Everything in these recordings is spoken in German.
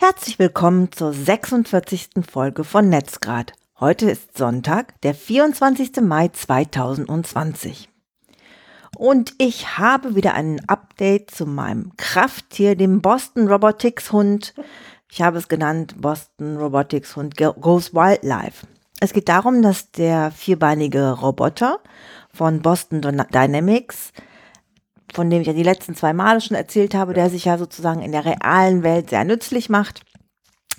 Herzlich willkommen zur 46. Folge von Netzgrad. Heute ist Sonntag, der 24. Mai 2020. Und ich habe wieder ein Update zu meinem Krafttier, dem Boston Robotics Hund. Ich habe es genannt Boston Robotics Hund Goes Wildlife. Es geht darum, dass der vierbeinige Roboter von Boston Dynamics von dem ich ja die letzten zwei Male schon erzählt habe, der sich ja sozusagen in der realen Welt sehr nützlich macht,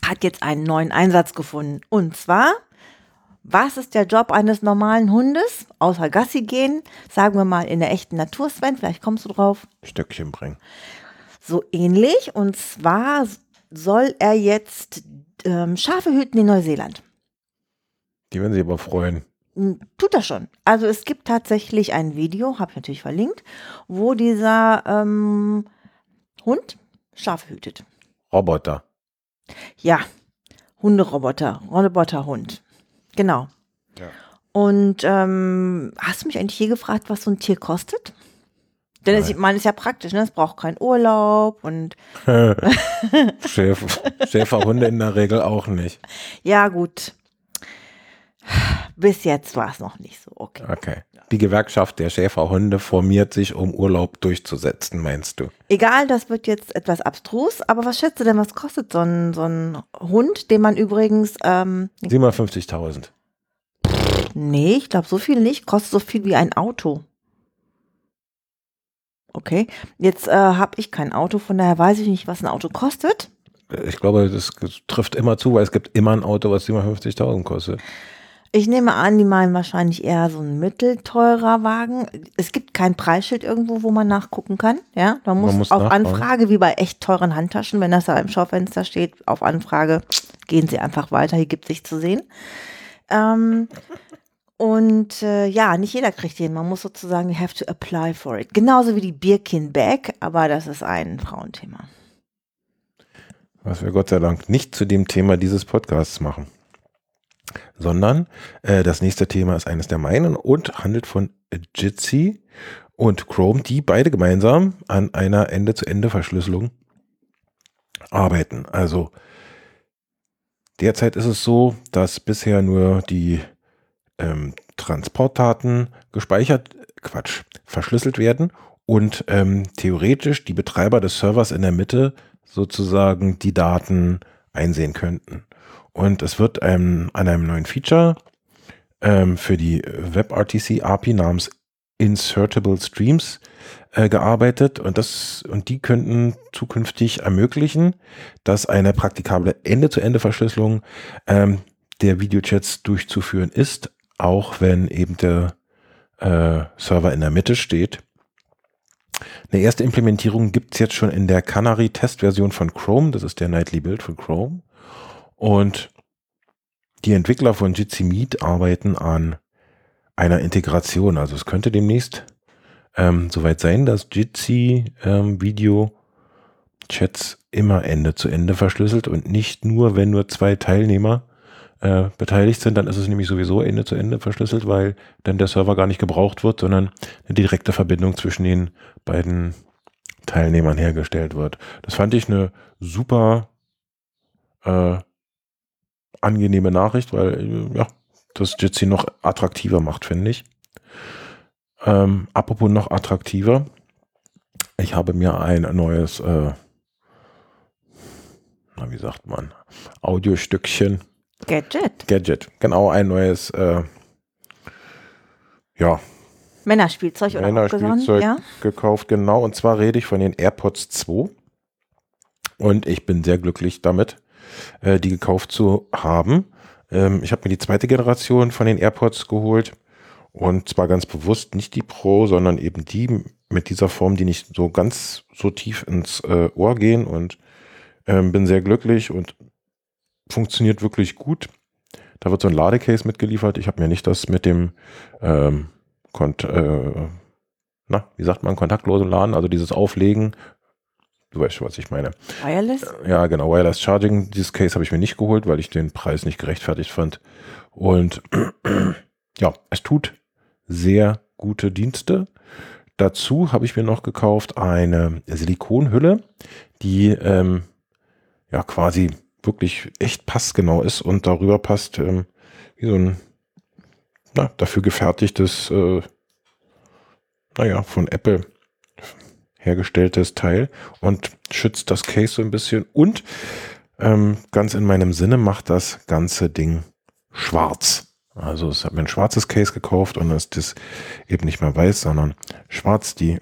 hat jetzt einen neuen Einsatz gefunden. Und zwar, was ist der Job eines normalen Hundes? Außer Gassi gehen, sagen wir mal in der echten Natur, Sven, vielleicht kommst du drauf. Stöckchen bringen. So ähnlich. Und zwar soll er jetzt ähm, Schafe hüten in Neuseeland. Die werden sich aber freuen. Tut er schon. Also es gibt tatsächlich ein Video, habe ich natürlich verlinkt, wo dieser ähm, Hund Schafe hütet. Roboter. Ja, Hunderoboter, Roboterhund. Genau. Ja. Und ähm, hast du mich eigentlich je gefragt, was so ein Tier kostet? Denn es, ich meine, ist ja praktisch, ne? Es braucht keinen Urlaub und Schäfer, Schäferhunde in der Regel auch nicht. ja gut. Bis jetzt war es noch nicht so. Okay. Okay. Die Gewerkschaft der Schäferhunde formiert sich, um Urlaub durchzusetzen, meinst du? Egal, das wird jetzt etwas abstrus, aber was schätzt du denn, was kostet so ein, so ein Hund, den man übrigens, ähm, 750.000. nee, ich glaube so viel nicht, kostet so viel wie ein Auto. Okay, jetzt äh, habe ich kein Auto, von daher weiß ich nicht, was ein Auto kostet. Ich glaube, das trifft immer zu, weil es gibt immer ein Auto, was 750.000 kostet. Ich nehme an, die meinen wahrscheinlich eher so ein mittelteurer Wagen. Es gibt kein Preisschild irgendwo, wo man nachgucken kann. Ja, man muss, muss auf nachfragen. Anfrage, wie bei echt teuren Handtaschen, wenn das da im Schaufenster steht, auf Anfrage, gehen Sie einfach weiter, hier gibt sich zu sehen. Ähm, und äh, ja, nicht jeder kriegt den. Man muss sozusagen, you have to apply for it. Genauso wie die Birkin Bag, aber das ist ein Frauenthema. Was wir Gott sei Dank nicht zu dem Thema dieses Podcasts machen. Sondern äh, das nächste Thema ist eines der meinen und handelt von Jitsi und Chrome, die beide gemeinsam an einer Ende-zu-Ende-Verschlüsselung arbeiten. Also derzeit ist es so, dass bisher nur die ähm, Transportdaten gespeichert, Quatsch, verschlüsselt werden und ähm, theoretisch die Betreiber des Servers in der Mitte sozusagen die Daten einsehen könnten. Und es wird ähm, an einem neuen Feature ähm, für die WebRTC API namens Insertable Streams äh, gearbeitet und das und die könnten zukünftig ermöglichen, dass eine praktikable Ende-zu-Ende-Verschlüsselung ähm, der Videochats durchzuführen ist, auch wenn eben der äh, Server in der Mitte steht. Eine erste Implementierung gibt es jetzt schon in der Canary-Testversion von Chrome. Das ist der Nightly Build von Chrome. Und die Entwickler von Jitsi Meet arbeiten an einer Integration. Also es könnte demnächst ähm, soweit sein, dass Jitsi ähm, Video Chats immer Ende zu Ende verschlüsselt und nicht nur, wenn nur zwei Teilnehmer äh, beteiligt sind, dann ist es nämlich sowieso Ende zu Ende verschlüsselt, weil dann der Server gar nicht gebraucht wird, sondern eine direkte Verbindung zwischen den beiden Teilnehmern hergestellt wird. Das fand ich eine super äh, angenehme Nachricht, weil äh, ja, das Jitsi noch attraktiver macht, finde ich. Ähm, apropos noch attraktiver. Ich habe mir ein neues, äh, na, wie sagt man, Audiostückchen, Gadget. Gadget, genau, ein neues, äh, ja, Männerspielzeug oder Männerspielzeug ja? gekauft, genau. Und zwar rede ich von den AirPods 2. Und ich bin sehr glücklich damit, äh, die gekauft zu haben. Ähm, ich habe mir die zweite Generation von den AirPods geholt. Und zwar ganz bewusst nicht die Pro, sondern eben die mit dieser Form, die nicht so ganz so tief ins äh, Ohr gehen. Und ähm, bin sehr glücklich und funktioniert wirklich gut. Da wird so ein Ladecase mitgeliefert. Ich habe mir nicht das mit dem ähm, Kont äh, na, wie sagt man, kontaktlosen Laden, also dieses Auflegen. Du weißt schon, was ich meine. Wireless? Ja, genau, Wireless Charging. Dieses Case habe ich mir nicht geholt, weil ich den Preis nicht gerechtfertigt fand. Und ja, es tut sehr gute Dienste. Dazu habe ich mir noch gekauft eine Silikonhülle, die ähm, ja quasi wirklich echt passgenau ist und darüber passt ähm, wie so ein na, dafür gefertigtes, äh, naja, von Apple hergestelltes Teil und schützt das Case so ein bisschen und ähm, ganz in meinem Sinne macht das ganze Ding schwarz. Also es hat mir ein schwarzes Case gekauft und ist das eben nicht mehr weiß, sondern schwarz. Die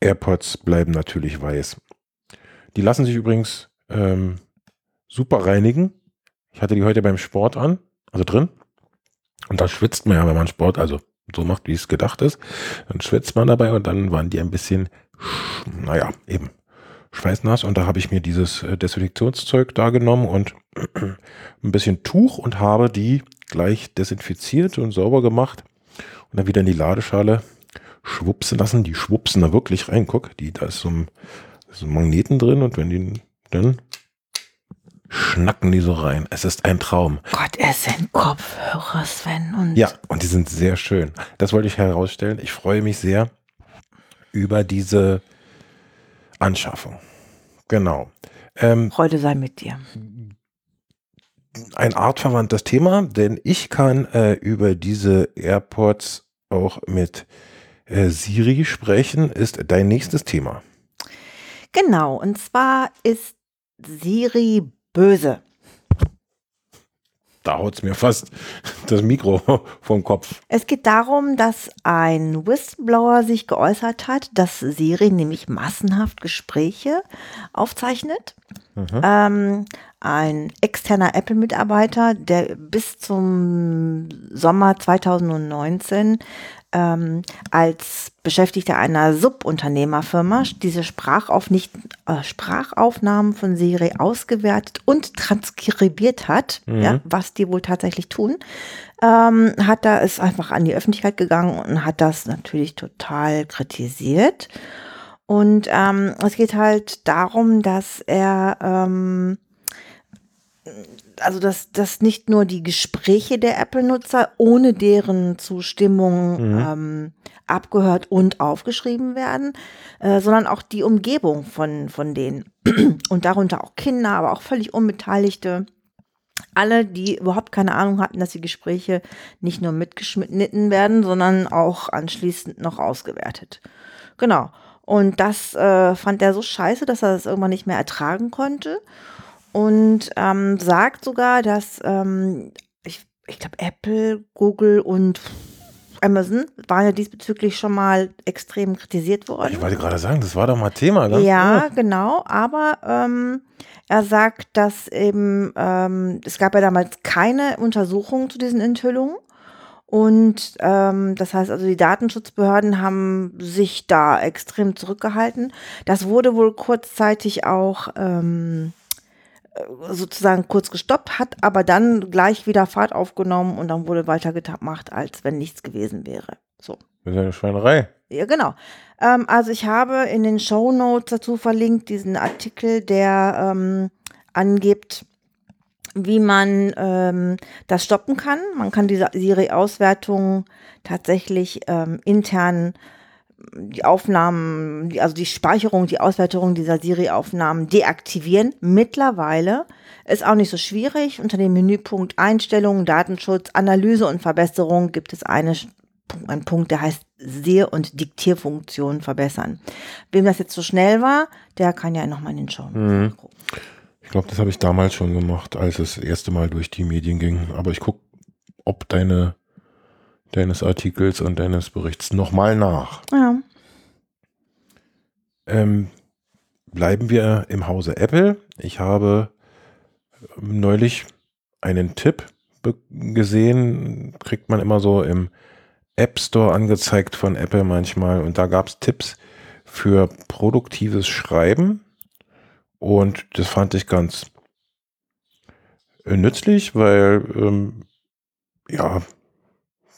AirPods bleiben natürlich weiß. Die lassen sich übrigens ähm, super reinigen. Ich hatte die heute beim Sport an, also drin. Und da schwitzt man ja, wenn man Sport, also so macht, wie es gedacht ist. Dann schwitzt man dabei und dann waren die ein bisschen, naja, eben schweißnass. Und da habe ich mir dieses äh, Desinfektionszeug da genommen und ein bisschen Tuch und habe die gleich desinfiziert und sauber gemacht und dann wieder in die Ladeschale schwupsen lassen. Die schwupsen da wirklich rein. Guck, die, da ist so ein, so ein Magneten drin und wenn die dann schnacken die so rein. Es ist ein Traum. Gott, es sind Kopfhörer, Sven. Und ja, und die sind sehr schön. Das wollte ich herausstellen. Ich freue mich sehr über diese Anschaffung. Genau. Ähm, Freude sei mit dir. Ein artverwandtes Thema, denn ich kann äh, über diese AirPods auch mit äh, Siri sprechen, ist dein nächstes Thema. Genau, und zwar ist Siri böse. Da haut es mir fast das Mikro vom Kopf. Es geht darum, dass ein Whistleblower sich geäußert hat, dass Siri nämlich massenhaft Gespräche aufzeichnet. Mhm. Ähm, ein externer Apple-Mitarbeiter, der bis zum Sommer 2019 ähm, als Beschäftigter einer Subunternehmerfirma diese Sprachauf nicht, äh, Sprachaufnahmen von Siri ausgewertet und transkribiert hat, mhm. ja, was die wohl tatsächlich tun, ähm, hat da ist einfach an die Öffentlichkeit gegangen und hat das natürlich total kritisiert. Und ähm, es geht halt darum, dass er ähm, also dass, dass nicht nur die Gespräche der Apple-Nutzer ohne deren Zustimmung mhm. ähm, abgehört und aufgeschrieben werden, äh, sondern auch die Umgebung von, von denen. Und darunter auch Kinder, aber auch völlig Unbeteiligte. Alle, die überhaupt keine Ahnung hatten, dass die Gespräche nicht nur mitgeschnitten werden, sondern auch anschließend noch ausgewertet. Genau. Und das äh, fand er so scheiße, dass er das irgendwann nicht mehr ertragen konnte und ähm, sagt sogar, dass ähm, ich, ich glaube Apple, Google und Amazon waren ja diesbezüglich schon mal extrem kritisiert worden. Ich wollte gerade sagen, das war doch mal Thema, ne? Ja, genau. Aber ähm, er sagt, dass eben ähm, es gab ja damals keine Untersuchung zu diesen Enthüllungen. Und ähm, das heißt also, die Datenschutzbehörden haben sich da extrem zurückgehalten. Das wurde wohl kurzzeitig auch ähm, sozusagen kurz gestoppt, hat aber dann gleich wieder Fahrt aufgenommen und dann wurde weitergemacht, als wenn nichts gewesen wäre. So. Das ist eine Schweinerei. Ja, genau. Ähm, also ich habe in den Show Notes dazu verlinkt diesen Artikel, der ähm, angibt, wie man ähm, das stoppen kann. Man kann diese Siri-Auswertung tatsächlich ähm, intern die Aufnahmen, also die Speicherung, die Auswertung dieser Siri-Aufnahmen deaktivieren. Mittlerweile ist auch nicht so schwierig. Unter dem Menüpunkt Einstellungen, Datenschutz, Analyse und Verbesserung gibt es eine, einen Punkt, der heißt Seh- und Diktierfunktion verbessern. Wem das jetzt so schnell war, der kann ja nochmal in den Show mhm. gucken. Ich glaube, das habe ich damals schon gemacht, als es das erste Mal durch die Medien ging. Aber ich gucke, ob deine deines Artikels und deines Berichts nochmal nach. Ja. Ähm, bleiben wir im Hause Apple. Ich habe neulich einen Tipp gesehen, kriegt man immer so im App Store angezeigt von Apple manchmal. Und da gab es Tipps für produktives Schreiben. Und das fand ich ganz nützlich, weil ähm, ja,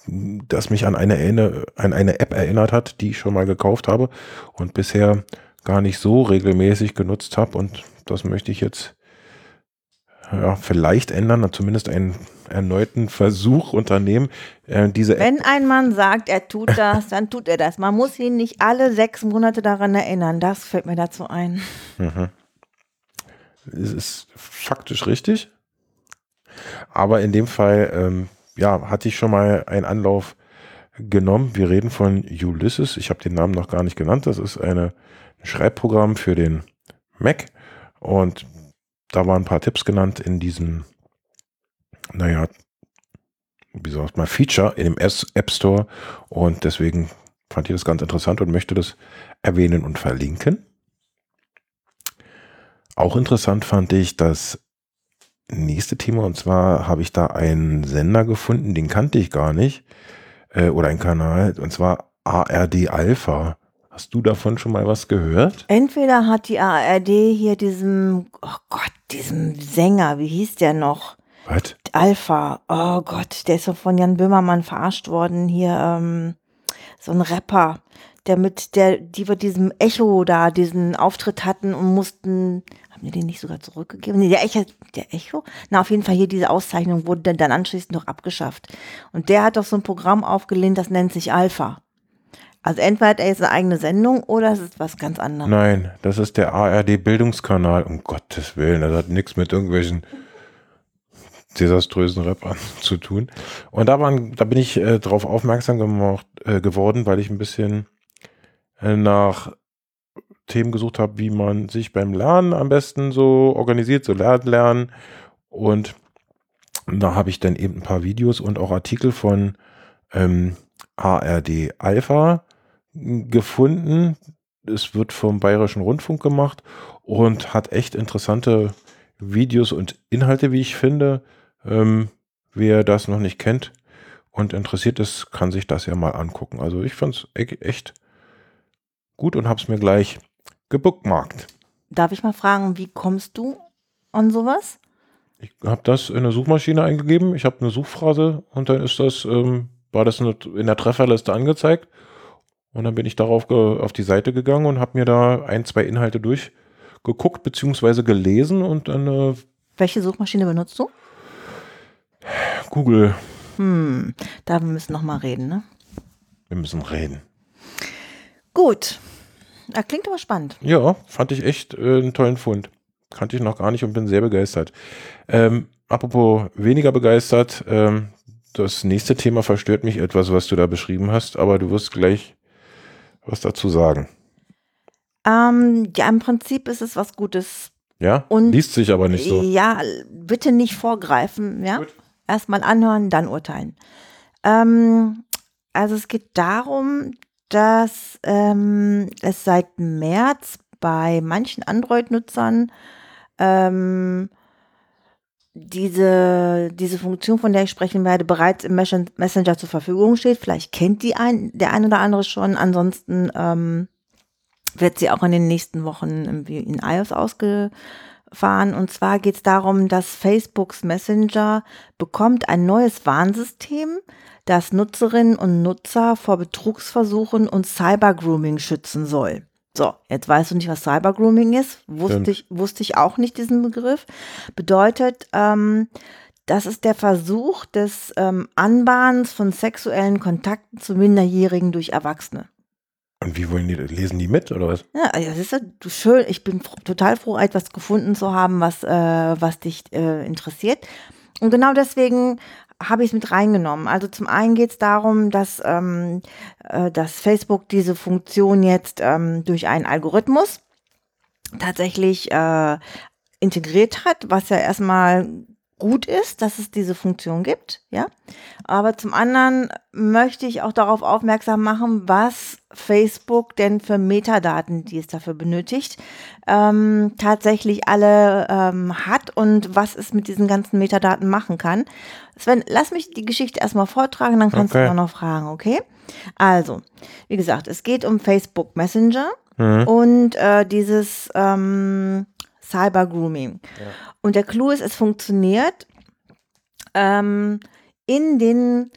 das mich an eine, an eine App erinnert hat, die ich schon mal gekauft habe und bisher gar nicht so regelmäßig genutzt habe. Und das möchte ich jetzt ja, vielleicht ändern, zumindest einen erneuten Versuch unternehmen, äh, diese App Wenn ein Mann sagt, er tut das, dann tut er das. Man muss ihn nicht alle sechs Monate daran erinnern. Das fällt mir dazu ein. Mhm. Es ist faktisch richtig. Aber in dem Fall, ähm, ja, hatte ich schon mal einen Anlauf genommen. Wir reden von Ulysses. Ich habe den Namen noch gar nicht genannt. Das ist eine, ein Schreibprogramm für den Mac. Und da waren ein paar Tipps genannt in diesem, naja, wie sagt man, Feature in dem App Store. Und deswegen fand ich das ganz interessant und möchte das erwähnen und verlinken. Auch interessant fand ich das nächste Thema und zwar habe ich da einen Sender gefunden, den kannte ich gar nicht äh, oder einen Kanal und zwar ARD Alpha. Hast du davon schon mal was gehört? Entweder hat die ARD hier diesem, oh Gott, diesem Sänger, wie hieß der noch? Was? Alpha, oh Gott, der ist so von Jan Böhmermann verarscht worden, hier, ähm, so ein Rapper, der mit der, die bei diesem Echo da diesen Auftritt hatten und mussten, haben die den nicht sogar zurückgegeben? Nee, der Echo, der Echo? Na, auf jeden Fall hier diese Auszeichnung wurde dann, anschließend noch abgeschafft. Und der hat doch so ein Programm aufgelehnt, das nennt sich Alpha. Also entweder hat er jetzt eine eigene Sendung oder es ist was ganz anderes. Nein, das ist der ARD Bildungskanal. Um Gottes Willen, das hat nichts mit irgendwelchen desaströsen Rappern zu tun. Und da, waren, da bin ich äh, darauf aufmerksam gemacht, äh, geworden, weil ich ein bisschen äh, nach Themen gesucht habe, wie man sich beim Lernen am besten so organisiert, so lernen, lernen. Und da habe ich dann eben ein paar Videos und auch Artikel von ähm, ARD Alpha gefunden. Es wird vom Bayerischen Rundfunk gemacht und hat echt interessante Videos und Inhalte, wie ich finde. Ähm, wer das noch nicht kennt und interessiert ist, kann sich das ja mal angucken. Also ich fand es echt gut und habe es mir gleich gebookmarkt. Darf ich mal fragen, wie kommst du an sowas? Ich habe das in eine Suchmaschine eingegeben. Ich habe eine Suchphrase und dann ist das, ähm, war das in der Trefferliste angezeigt. Und dann bin ich darauf auf die Seite gegangen und habe mir da ein, zwei Inhalte durchgeguckt bzw. gelesen und dann. Äh, Welche Suchmaschine benutzt du? Google. Hm, da müssen wir noch mal reden, ne? Wir müssen reden. Gut. Das klingt aber spannend. Ja, fand ich echt äh, einen tollen Fund. Kannte ich noch gar nicht und bin sehr begeistert. Ähm, apropos weniger begeistert, ähm, das nächste Thema verstört mich etwas, was du da beschrieben hast, aber du wirst gleich was dazu sagen. Ähm, ja, im Prinzip ist es was Gutes. Ja, Und- liest sich aber nicht so. Ja, bitte nicht vorgreifen, ja. Gut. Erstmal anhören, dann urteilen. Ähm, also es geht darum, dass ähm, es seit März bei manchen Android-Nutzern ähm, diese, diese Funktion, von der ich sprechen werde, bereits im Messen- Messenger zur Verfügung steht. Vielleicht kennt die ein, der ein oder andere schon. Ansonsten ähm, wird sie auch in den nächsten Wochen in iOS ausgefahren. Und zwar geht es darum, dass Facebooks Messenger bekommt ein neues Warnsystem, das Nutzerinnen und Nutzer vor Betrugsversuchen und Cybergrooming schützen soll. So, jetzt weißt du nicht, was Cybergrooming ist. Wusste ich, wusste ich auch nicht diesen Begriff. Bedeutet, ähm, das ist der Versuch des ähm, Anbahnens von sexuellen Kontakten zu Minderjährigen durch Erwachsene. Und wie wollen die, lesen die mit oder was? Ja, also das ist du- schön. Ich bin total froh, etwas gefunden zu haben, was, äh, was dich äh, interessiert. Und genau deswegen habe ich es mit reingenommen. Also zum einen geht es darum, dass, ähm, äh, dass Facebook diese Funktion jetzt ähm, durch einen Algorithmus tatsächlich äh, integriert hat, was ja erstmal gut ist, dass es diese Funktion gibt, ja. Aber zum anderen möchte ich auch darauf aufmerksam machen, was Facebook denn für Metadaten, die es dafür benötigt, ähm, tatsächlich alle ähm, hat und was es mit diesen ganzen Metadaten machen kann. Sven, lass mich die Geschichte erstmal vortragen, dann kannst Okay. du auch noch fragen, okay? Also, wie gesagt, es geht um Facebook Messenger Mhm. und äh, dieses ähm, Cyber Grooming. Und der Clou ist, es funktioniert ähm, in den,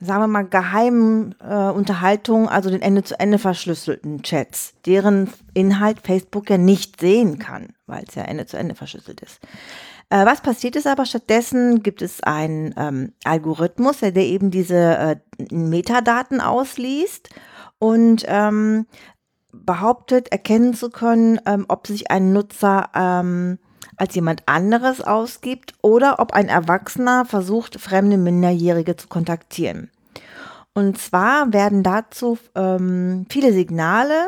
sagen wir mal, geheimen äh, Unterhaltungen, also den Ende-zu-Ende verschlüsselten Chats, deren Inhalt Facebook ja nicht sehen kann, weil es ja Ende zu Ende verschlüsselt ist. Äh, was passiert ist aber stattdessen, gibt es einen ähm, Algorithmus, der, der eben diese äh, Metadaten ausliest und ähm, behauptet, erkennen zu können, ähm, ob sich ein Nutzer ähm, als jemand anderes ausgibt oder ob ein Erwachsener versucht, fremde Minderjährige zu kontaktieren. Und zwar werden dazu ähm, viele Signale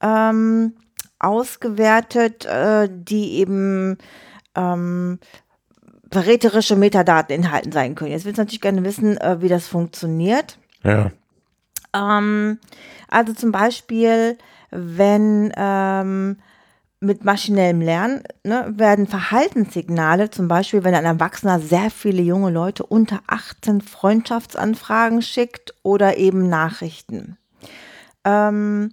ähm, ausgewertet, äh, die eben ähm, verräterische Metadaten enthalten sein können. Jetzt willst du natürlich gerne wissen, äh, wie das funktioniert. Ja. Ähm, also zum Beispiel, wenn ähm, mit maschinellem Lernen ne, werden Verhaltenssignale, zum Beispiel, wenn ein Erwachsener sehr viele junge Leute unter 18 Freundschaftsanfragen schickt oder eben Nachrichten. Ähm,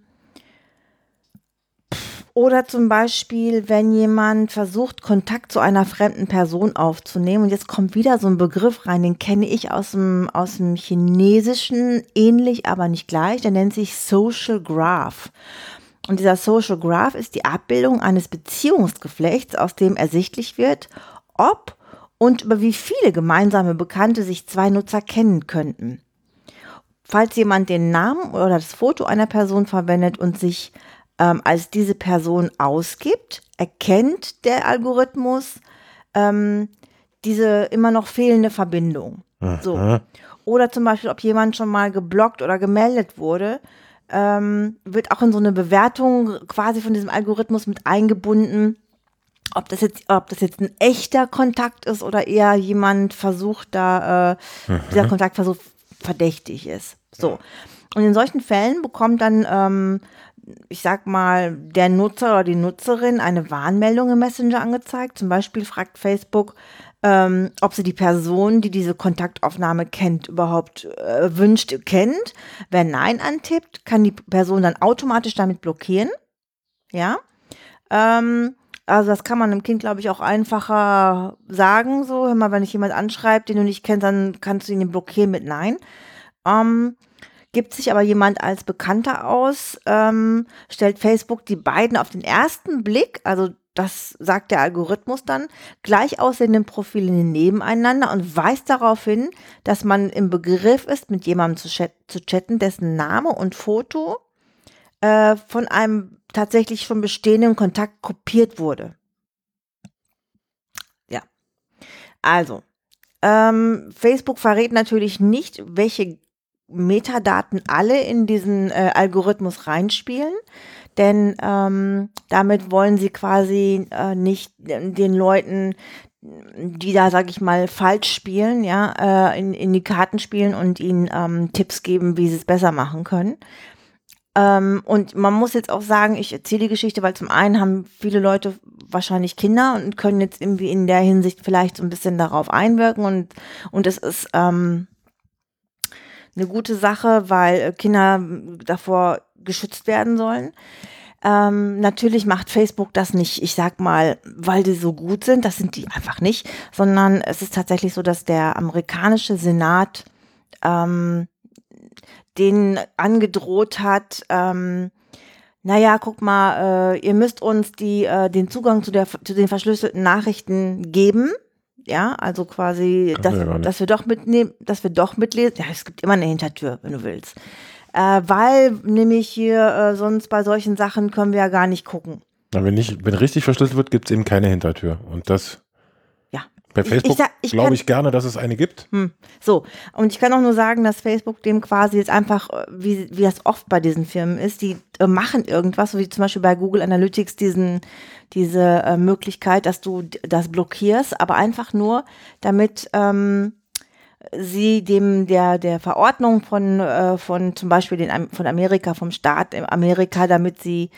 oder zum Beispiel, wenn jemand versucht, Kontakt zu einer fremden Person aufzunehmen. Und jetzt kommt wieder so ein Begriff rein, den kenne ich aus dem, aus dem Chinesischen, ähnlich, aber nicht gleich. Der nennt sich Social Graph. Und dieser Social Graph ist die Abbildung eines Beziehungsgeflechts, aus dem ersichtlich wird, ob und über wie viele gemeinsame Bekannte sich zwei Nutzer kennen könnten. Falls jemand den Namen oder das Foto einer Person verwendet und sich ähm, als diese Person ausgibt, erkennt der Algorithmus ähm, diese immer noch fehlende Verbindung. So. Oder zum Beispiel, ob jemand schon mal geblockt oder gemeldet wurde, ähm, wird auch in so eine Bewertung quasi von diesem Algorithmus mit eingebunden, ob das jetzt, ob das jetzt ein echter Kontakt ist oder eher jemand versucht, da äh, mhm. dieser Kontaktversuch verdächtig ist. So. Und in solchen Fällen bekommt dann ähm, ich sag mal, der Nutzer oder die Nutzerin eine Warnmeldung im Messenger angezeigt. Zum Beispiel fragt Facebook, ähm, ob sie die Person, die diese Kontaktaufnahme kennt, überhaupt äh, wünscht, kennt. Wer Nein antippt, kann die Person dann automatisch damit blockieren. Ja. Ähm, also das kann man einem Kind, glaube ich, auch einfacher sagen. So, hör mal, wenn dich jemand anschreibt, den du nicht kennst, dann kannst du ihn blockieren mit Nein. Ähm, Gibt sich aber jemand als Bekannter aus, ähm, stellt Facebook die beiden auf den ersten Blick, also das sagt der Algorithmus dann, gleich aussehenden Profile nebeneinander und weist darauf hin, dass man im Begriff ist, mit jemandem zu, chat zu chatten, dessen Name und Foto äh, von einem tatsächlich schon bestehenden Kontakt kopiert wurde. Ja. Also, ähm, Facebook verrät natürlich nicht, welche Metadaten alle in diesen äh, Algorithmus reinspielen, denn ähm, damit wollen sie quasi äh, nicht den Leuten, die da, sag ich mal, falsch spielen, ja, äh, in, in die Karten spielen und ihnen ähm, Tipps geben, wie sie es besser machen können. Ähm, und man muss jetzt auch sagen, ich erzähle die Geschichte, weil zum einen haben viele Leute wahrscheinlich Kinder und können jetzt irgendwie in der Hinsicht vielleicht so ein bisschen darauf einwirken und, und es ist, ähm, eine gute Sache, weil äh, Kinder davor geschützt werden sollen. Ähm, natürlich macht Facebook das nicht, ich sag mal, weil die so gut sind, das sind die einfach nicht, sondern es ist tatsächlich so, dass der amerikanische Senat ähm, denen angedroht hat, ähm, naja, guck mal, äh, ihr müsst uns die, äh, den Zugang zu, der, zu den verschlüsselten Nachrichten geben ja, also quasi, dass, ja dass wir doch mitnehmen, dass wir doch mitlesen. Ja, es gibt immer eine Hintertür, wenn du willst. Äh, weil nämlich hier äh, sonst bei solchen Sachen können wir ja gar nicht gucken. Na, wenn nicht, wenn richtig verschlüsselt wird, gibt es eben keine Hintertür. Und das bei Facebook glaube ich gerne, dass es eine gibt. Hm, so, und ich kann auch nur sagen, dass Facebook dem quasi jetzt einfach, äh, wie, wie das oft bei diesen Firmen ist, die äh, machen irgendwas, wie zum Beispiel bei Google Analytics diesen, diese äh, Möglichkeit, dass du das blockierst, aber einfach nur, damit ähm, sie dem der der Verordnung von äh, von zum Beispiel den von Amerika vom Staat in Amerika, damit sie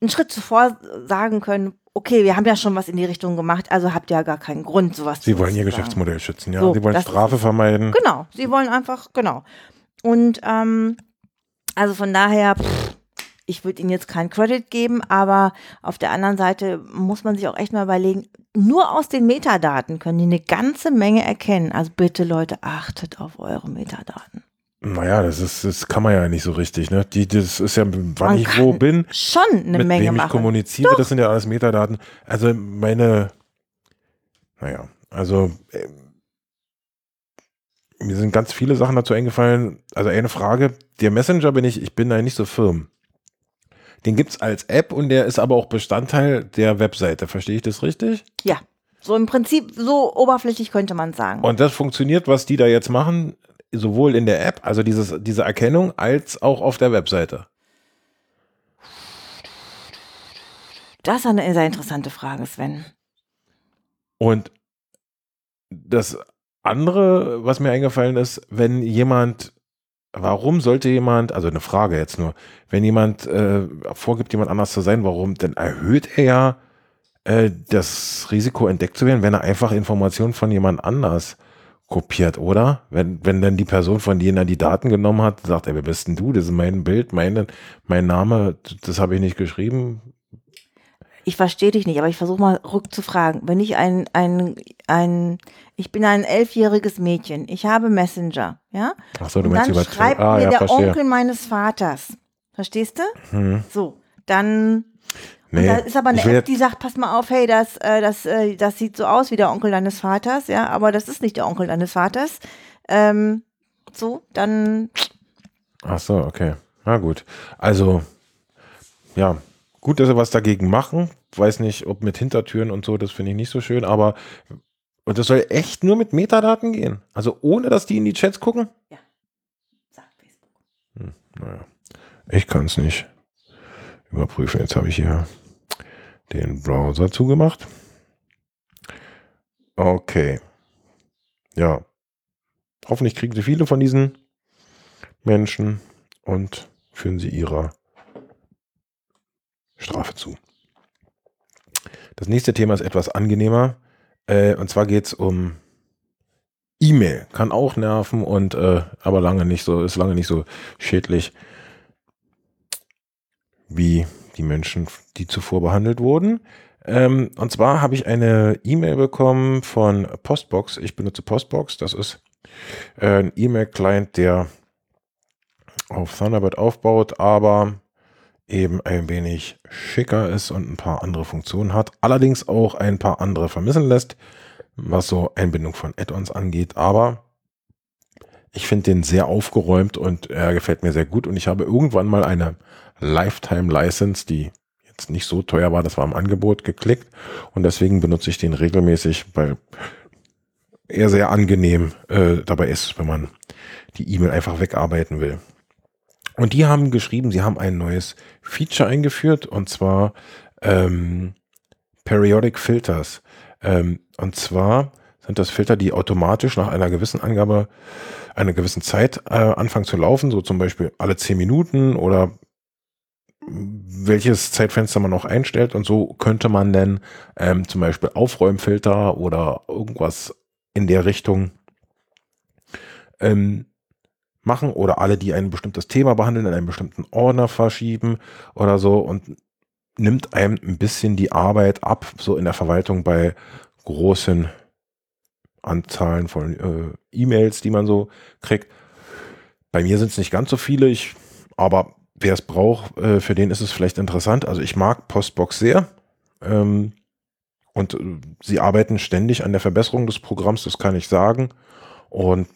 einen Schritt zuvor sagen können, okay, wir haben ja schon was in die Richtung gemacht, also habt ihr ja gar keinen Grund, sowas Sie zu wollen ihr Geschäftsmodell schützen, ja. So, Sie wollen Strafe vermeiden. Genau, sie wollen einfach, genau. Und ähm, also von daher, pff, ich würde ihnen jetzt keinen Credit geben, aber auf der anderen Seite muss man sich auch echt mal überlegen, nur aus den Metadaten können die eine ganze Menge erkennen. Also bitte Leute, achtet auf eure Metadaten. Naja, das ist, das kann man ja nicht so richtig, ne? Die, das ist ja, wann man ich wo bin, schon eine mit Menge wem ich kommuniziere, Doch. das sind ja alles Metadaten. Also meine, naja, also äh, mir sind ganz viele Sachen dazu eingefallen. Also eine Frage, der Messenger bin ich, ich bin da nicht so firm. Den gibt es als App und der ist aber auch Bestandteil der Webseite. Verstehe ich das richtig? Ja. So im Prinzip, so oberflächlich könnte man sagen. Und das funktioniert, was die da jetzt machen, sowohl in der App, also dieses, diese Erkennung, als auch auf der Webseite. Das ist eine sehr interessante Frage, Sven. Und das andere, was mir eingefallen ist, wenn jemand, warum sollte jemand, also eine Frage jetzt nur, wenn jemand äh, vorgibt, jemand anders zu sein, warum, dann erhöht er ja äh, das Risiko entdeckt zu werden, wenn er einfach Informationen von jemand anders kopiert, oder? Wenn, wenn dann die Person von denen die Daten genommen hat, sagt er, wer bist denn du? Das ist mein Bild, meine, mein Name, das habe ich nicht geschrieben. Ich verstehe dich nicht, aber ich versuche mal rückzufragen. Wenn ich ein, ein, ein, ich bin ein elfjähriges Mädchen, ich habe Messenger, ja? Ach so, du Und meinst dann schreibt ah, mir ja, der verstehe. Onkel meines Vaters. Verstehst du? Hm. So, dann Nee, da ist aber eine App, die sagt, pass mal auf, hey, das, äh, das, äh, das sieht so aus wie der Onkel deines Vaters, ja, aber das ist nicht der Onkel deines Vaters. Ähm, so, dann, Ach so, okay. Na gut. Also, ja, gut, dass sie was dagegen machen. Weiß nicht, ob mit Hintertüren und so, das finde ich nicht so schön, aber und das soll echt nur mit Metadaten gehen. Also ohne, dass die in die Chats gucken? sagt Facebook. Naja, ich kann es nicht überprüfen. Jetzt habe ich hier den Browser zugemacht. Okay. Ja. Hoffentlich kriegen sie viele von diesen Menschen und führen sie ihrer Strafe zu. Das nächste Thema ist etwas angenehmer. Äh, und zwar geht es um E-Mail. Kann auch nerven und äh, aber lange nicht so, ist lange nicht so schädlich wie die Menschen, die zuvor behandelt wurden. Ähm, und zwar habe ich eine E-Mail bekommen von Postbox. Ich benutze Postbox. Das ist äh, ein E-Mail-Client, der auf Thunderbird aufbaut, aber eben ein wenig schicker ist und ein paar andere Funktionen hat. Allerdings auch ein paar andere vermissen lässt, was so Einbindung von Add-ons angeht. Aber ich finde den sehr aufgeräumt und er gefällt mir sehr gut. Und ich habe irgendwann mal eine Lifetime License, die jetzt nicht so teuer war, das war im Angebot geklickt. Und deswegen benutze ich den regelmäßig, weil er sehr angenehm äh, dabei ist, wenn man die E-Mail einfach wegarbeiten will. Und die haben geschrieben, sie haben ein neues Feature eingeführt und zwar ähm, Periodic Filters. Ähm, und zwar sind das Filter, die automatisch nach einer gewissen Angabe, einer gewissen Zeit äh, anfangen zu laufen, so zum Beispiel alle 10 Minuten oder welches Zeitfenster man noch einstellt und so könnte man dann ähm, zum Beispiel Aufräumfilter oder irgendwas in der Richtung ähm, machen oder alle, die ein bestimmtes Thema behandeln, in einen bestimmten Ordner verschieben oder so und nimmt einem ein bisschen die Arbeit ab, so in der Verwaltung bei großen Anzahlen von äh, E-Mails, die man so kriegt. Bei mir sind es nicht ganz so viele, ich, aber wer es braucht, äh, für den ist es vielleicht interessant. Also ich mag Postbox sehr. Ähm, und äh, sie arbeiten ständig an der Verbesserung des Programms, das kann ich sagen. Und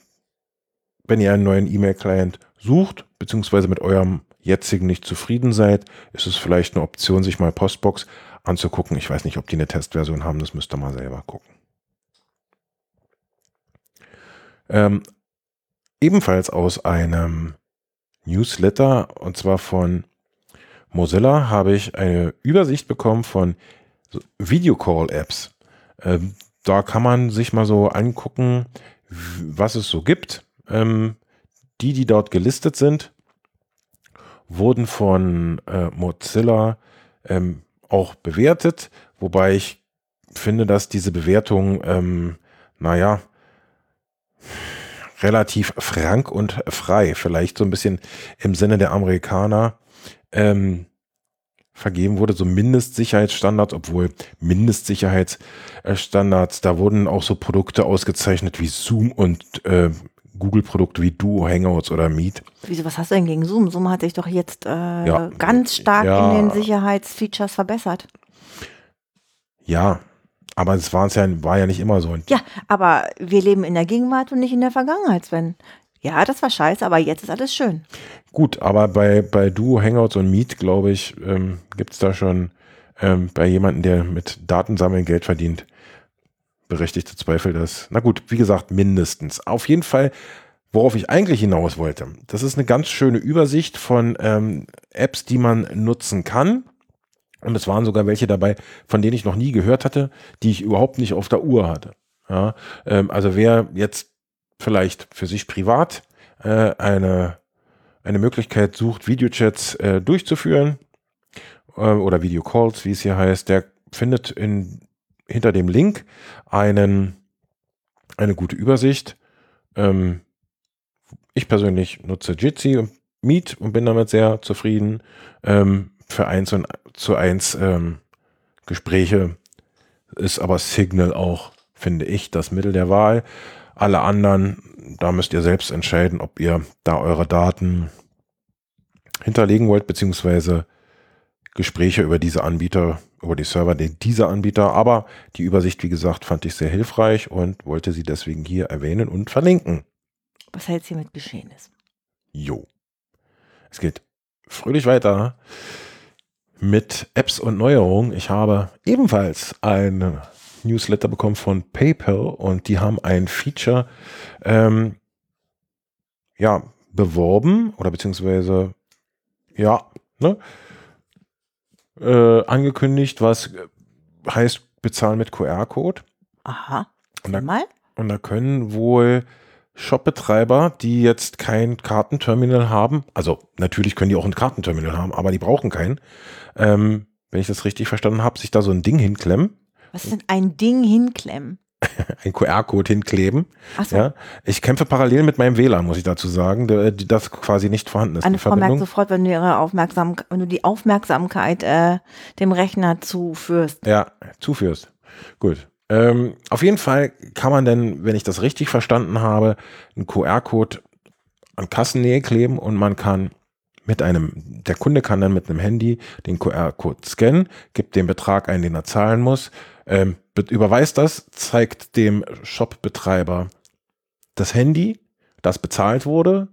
wenn ihr einen neuen E-Mail-Client sucht, beziehungsweise mit eurem jetzigen nicht zufrieden seid, ist es vielleicht eine Option, sich mal Postbox anzugucken. Ich weiß nicht, ob die eine Testversion haben, das müsst ihr mal selber gucken. Ähm, ebenfalls aus einem Newsletter, und zwar von Mozilla, habe ich eine Übersicht bekommen von Videocall-Apps. Ähm, da kann man sich mal so angucken, was es so gibt. Ähm, die, die dort gelistet sind, wurden von äh, Mozilla ähm, auch bewertet, wobei ich finde, dass diese Bewertung, ähm, naja, relativ frank und frei, vielleicht so ein bisschen im Sinne der Amerikaner, ähm, vergeben wurde, so Mindestsicherheitsstandards, obwohl Mindestsicherheitsstandards, da wurden auch so Produkte ausgezeichnet wie Zoom und äh, Google-Produkte wie Duo, Hangouts oder Meet. Wieso, was hast du denn gegen Zoom? Zoom hat sich doch jetzt äh, Ja. ganz stark Ja. in den Sicherheitsfeatures verbessert. Ja, aber es war's ja, war ja nicht immer so. Ja, aber wir leben in der Gegenwart und nicht in der Vergangenheit, Sven. Ja, das war scheiße, aber jetzt ist alles schön. Gut, aber bei, bei Duo, Hangouts und Meet, glaube ich, ähm, gibt es da schon ähm, bei jemandem, der mit Datensammeln Geld verdient, berechtigte Zweifel, dass, na gut, wie gesagt, mindestens. Auf jeden Fall, worauf ich eigentlich hinaus wollte, das ist eine ganz schöne Übersicht von ähm, Apps, die man nutzen kann. Und es waren sogar welche dabei, von denen ich noch nie gehört hatte, die ich überhaupt nicht auf der Uhr hatte. Ja, ähm, also wer jetzt vielleicht für sich privat äh, eine, eine Möglichkeit sucht, Videochats äh, durchzuführen äh, oder Videocalls, wie es hier heißt, der findet in, hinter dem Link einen, eine gute Übersicht. Ähm, ich persönlich nutze Jitsi und Meet und bin damit sehr zufrieden. Ähm, für eins und zu eins ähm, Gespräche ist aber Signal auch, finde ich, das Mittel der Wahl. Alle anderen, da müsst ihr selbst entscheiden, ob ihr da eure Daten hinterlegen wollt, beziehungsweise Gespräche über diese Anbieter, über die Server dieser Anbieter. Aber die Übersicht, wie gesagt, fand ich sehr hilfreich und wollte sie deswegen hier erwähnen und verlinken. Was jetzt hiermit geschehen ist. Jo. Es geht fröhlich weiter mit Apps und Neuerungen. Ich habe ebenfalls ein Newsletter bekommen von PayPal und die haben ein Feature ähm, ja, beworben oder beziehungsweise ja, ne, äh, angekündigt, was heißt bezahlen mit QR-Code. Aha. Und da, Mal? und da können wohl Shopbetreiber, die jetzt kein Kartenterminal haben, also natürlich können die auch ein Kartenterminal haben, aber die brauchen keinen, ähm, wenn ich das richtig verstanden habe, sich da so ein Ding hinklemmen, Was ist denn ein Ding hinklemmen? ein QR-Code hinkleben. Achso, Ja, ich kämpfe parallel mit meinem WLAN, muss ich dazu sagen, die, das quasi nicht vorhanden ist. eine Frau merkt Verbindung. sofort, wenn du ihre Aufmerksamkeit, wenn du die Aufmerksamkeit äh, dem Rechner zuführst. Ja, zuführst. Gut. Ähm, auf jeden Fall kann man denn, wenn ich das richtig verstanden habe, einen QR-Code an Kassennähe kleben und man kann mit einem, der Kunde kann dann mit einem Handy den QR-Code scannen, gibt den Betrag ein, den er zahlen muss, ähm, be- überweist das, zeigt dem Shopbetreiber das Handy, das bezahlt wurde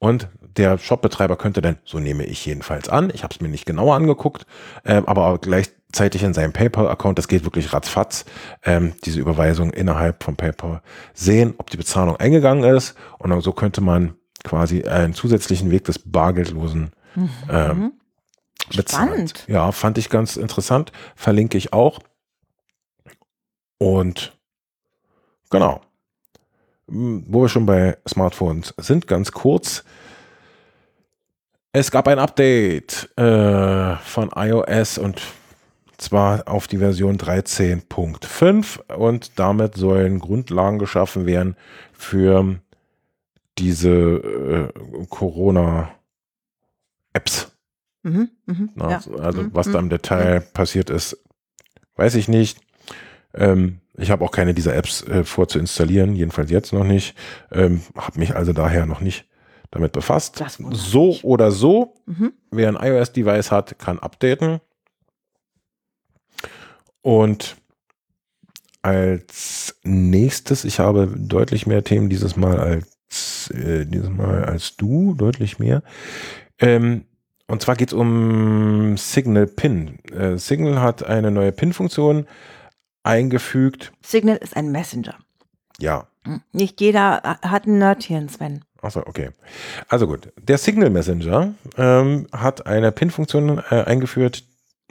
und der Shopbetreiber könnte dann, so nehme ich jedenfalls an, ich habe es mir nicht genauer angeguckt, ähm, aber gleichzeitig in seinem PayPal-Account, das geht wirklich ratzfatz, ähm, diese Überweisung innerhalb von PayPal sehen, ob die Bezahlung eingegangen ist und so könnte man quasi einen zusätzlichen Weg des bargeldlosen ähm, bezahlt. Spannend. Ja, fand ich ganz interessant, verlinke ich auch. Und genau. Hm, Wo wir schon bei Smartphones sind, ganz kurz. Es gab ein Update äh, von iOS und zwar auf die Version 13.5 und damit sollen Grundlagen geschaffen werden für diese äh, Corona-Apps. Mhm, mhm, Na, ja. Also Mhm, was da mhm. im Detail passiert ist, weiß ich nicht. Ähm, ich habe auch keine dieser Apps äh, vor zu installieren, jedenfalls jetzt noch nicht. Ähm, habe mich also daher noch nicht damit befasst. So mich. oder so, Mhm. wer ein iOS-Device hat, kann updaten. Und als nächstes, ich habe deutlich mehr Themen dieses Mal als äh, dieses Mal als du, deutlich mehr. Ähm, und zwar geht es um Signal Pin. Äh, Signal hat eine neue Pin-Funktion eingefügt. Signal ist ein Messenger. Ja, Hm. Nicht jeder hat ein Nerdchen, Sven. Achso, okay. Also gut. Der Signal Messenger ähm, hat eine PIN-Funktion äh, eingeführt,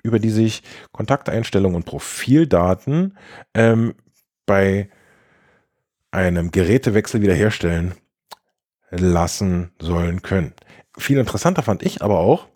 über die sich Kontakteinstellungen und Profildaten ähm, bei einem Gerätewechsel wiederherstellen lassen sollen können. Viel interessanter fand ich aber auch,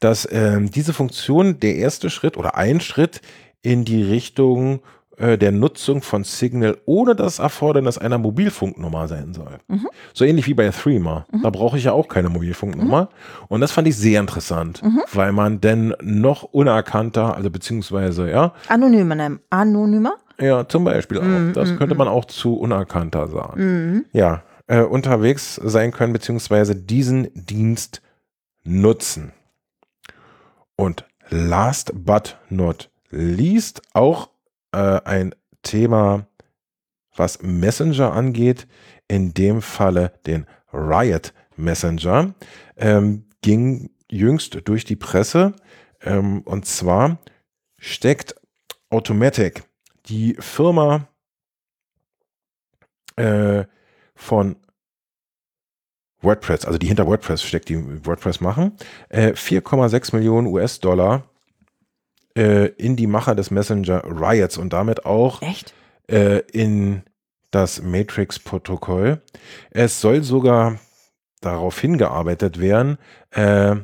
dass ähm, diese Funktion der erste Schritt oder ein Schritt in die Richtung äh, der Nutzung von Signal ohne das Erfordernis einer Mobilfunknummer sein soll. Mhm. So ähnlich wie bei Threema. Da brauche ich ja auch keine Mobilfunknummer. Und das fand ich sehr interessant, Mhm. weil man denn noch unerkannter, also beziehungsweise, ja, Anonymer? Anonymer? ja, zum Beispiel auch. Mhm, Das mhm, könnte mhm. man auch zu unerkannter sagen Mhm. ja, äh, unterwegs sein können, beziehungsweise diesen Dienst nutzen. Und last but not least auch äh, ein Thema, was Messenger angeht, in dem Falle den Riot Messenger, ähm, ging jüngst durch die Presse. Ähm, und zwar steckt Automatic, die Firma äh, von WordPress, also die hinter WordPress steckt, die WordPress machen, äh, 4,6 Millionen US-Dollar äh, in die Macher des Messenger Riots und damit auch äh, in das Matrix-Protokoll. Es soll sogar darauf hingearbeitet werden, äh,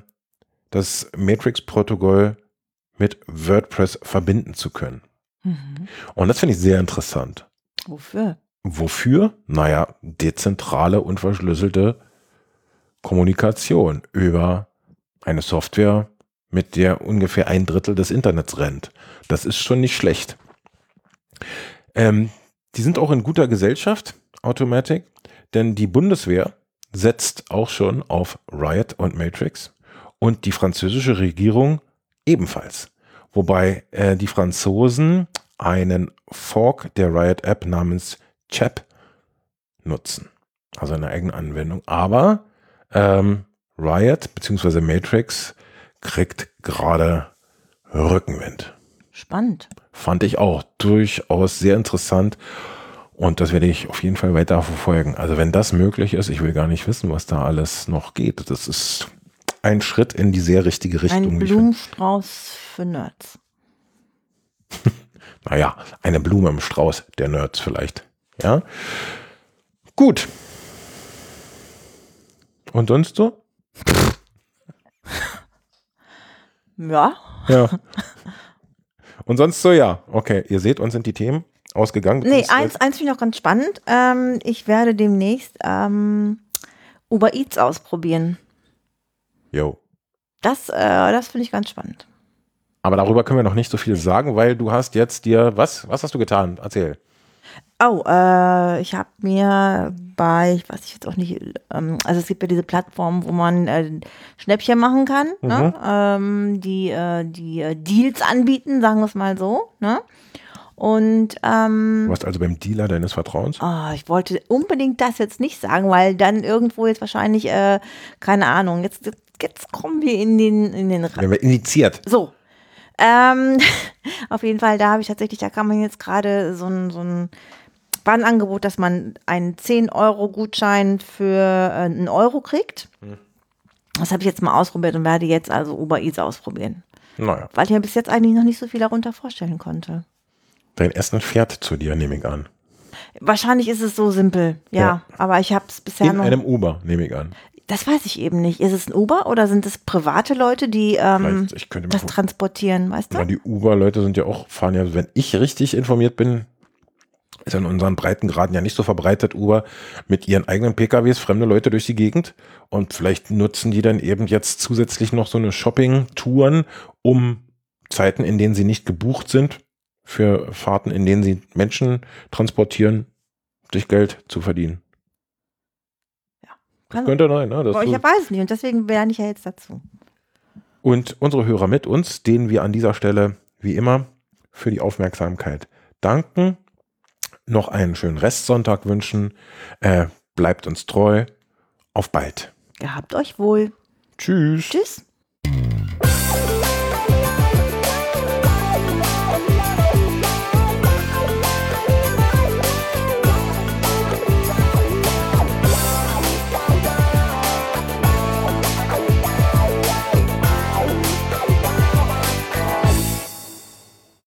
das Matrix-Protokoll mit WordPress verbinden zu können. Mhm. Und das finde ich sehr interessant. Wofür? Wofür? Naja, dezentrale und verschlüsselte Kommunikation über eine Software, mit der ungefähr ein Drittel des Internets rennt. Das ist schon nicht schlecht. Ähm, die sind auch in guter Gesellschaft, Automatic, denn die Bundeswehr setzt auch schon auf Riot und Matrix und die französische Regierung ebenfalls. Wobei äh, die Franzosen einen Fork der Riot-App namens Chap nutzen. Also eine eigene Anwendung. Aber ähm, Riot bzw. Matrix kriegt gerade Rückenwind. Spannend. Fand ich auch durchaus sehr interessant. Und das werde ich auf jeden Fall weiter verfolgen. Also wenn das möglich ist, ich will gar nicht wissen, was da alles noch geht. Das ist ein Schritt in die sehr richtige Richtung. Ein. Blumenstrauß für Nerds. Naja, eine Blume im Strauß der Nerds vielleicht. Ja. Gut. Und sonst so? Ja. Ja. Und sonst so, ja. Okay, ihr seht, uns sind die Themen ausgegangen. Nee, eins, eins finde ich noch ganz spannend. Ähm, ich werde demnächst ähm, Uber Eats ausprobieren. Jo. Das, äh, das finde ich ganz spannend. Aber darüber können wir noch nicht so viel sagen, weil du hast jetzt dir, was? Was hast du getan? Erzähl. Oh, äh, ich habe mir bei, ich weiß jetzt auch nicht, ähm, also es gibt ja diese Plattform, wo man äh, Schnäppchen machen kann, ne? ähm, die, äh, die äh, Deals anbieten, sagen wir es mal so. Ne? Und ähm, Du warst also beim Dealer deines Vertrauens? Ah, ich wollte unbedingt das jetzt nicht sagen, weil dann irgendwo jetzt wahrscheinlich, äh, keine Ahnung, jetzt, jetzt, kommen wir in den, in den Ra Wir haben initiiert. So. Ähm, auf jeden Fall, da habe ich tatsächlich, da kann man jetzt gerade so ein, so ein war ein Angebot, dass man einen 10-Euro-Gutschein für äh, einen Euro kriegt. Das habe ich jetzt mal ausprobiert und werde jetzt also Uber Eats ausprobieren. Naja. Weil ich mir bis jetzt eigentlich noch nicht so viel darunter vorstellen konnte. Dein Essen fährt zu dir, nehme ich an. Wahrscheinlich ist es so simpel, ja. Ja. Aber ich habe es bisher In noch. einem Uber, nehme ich an. Das weiß ich eben nicht. Ist es ein Uber oder sind es private Leute, die ähm, das vor- transportieren, weißt du? Ja, die Uber-Leute sind ja auch, fahren ja, wenn ich richtig informiert bin, ist in unseren Breitengraden ja nicht so verbreitet, Uber mit ihren eigenen PKWs fremde Leute durch die Gegend. Und vielleicht nutzen die dann eben jetzt zusätzlich noch so eine Shopping-Touren, um Zeiten, in denen sie nicht gebucht sind, für Fahrten, in denen sie Menschen transportieren, sich Geld zu verdienen. Das könnte sein, ne? Aber ich weiß es nicht und deswegen lerne ich ja jetzt dazu. und unsere Hörer mit uns, denen wir an dieser Stelle wie immer für die Aufmerksamkeit danken. Noch einen schönen Restsonntag wünschen. Äh, bleibt uns treu. Auf bald. Gehabt euch wohl. Tschüss. Tschüss.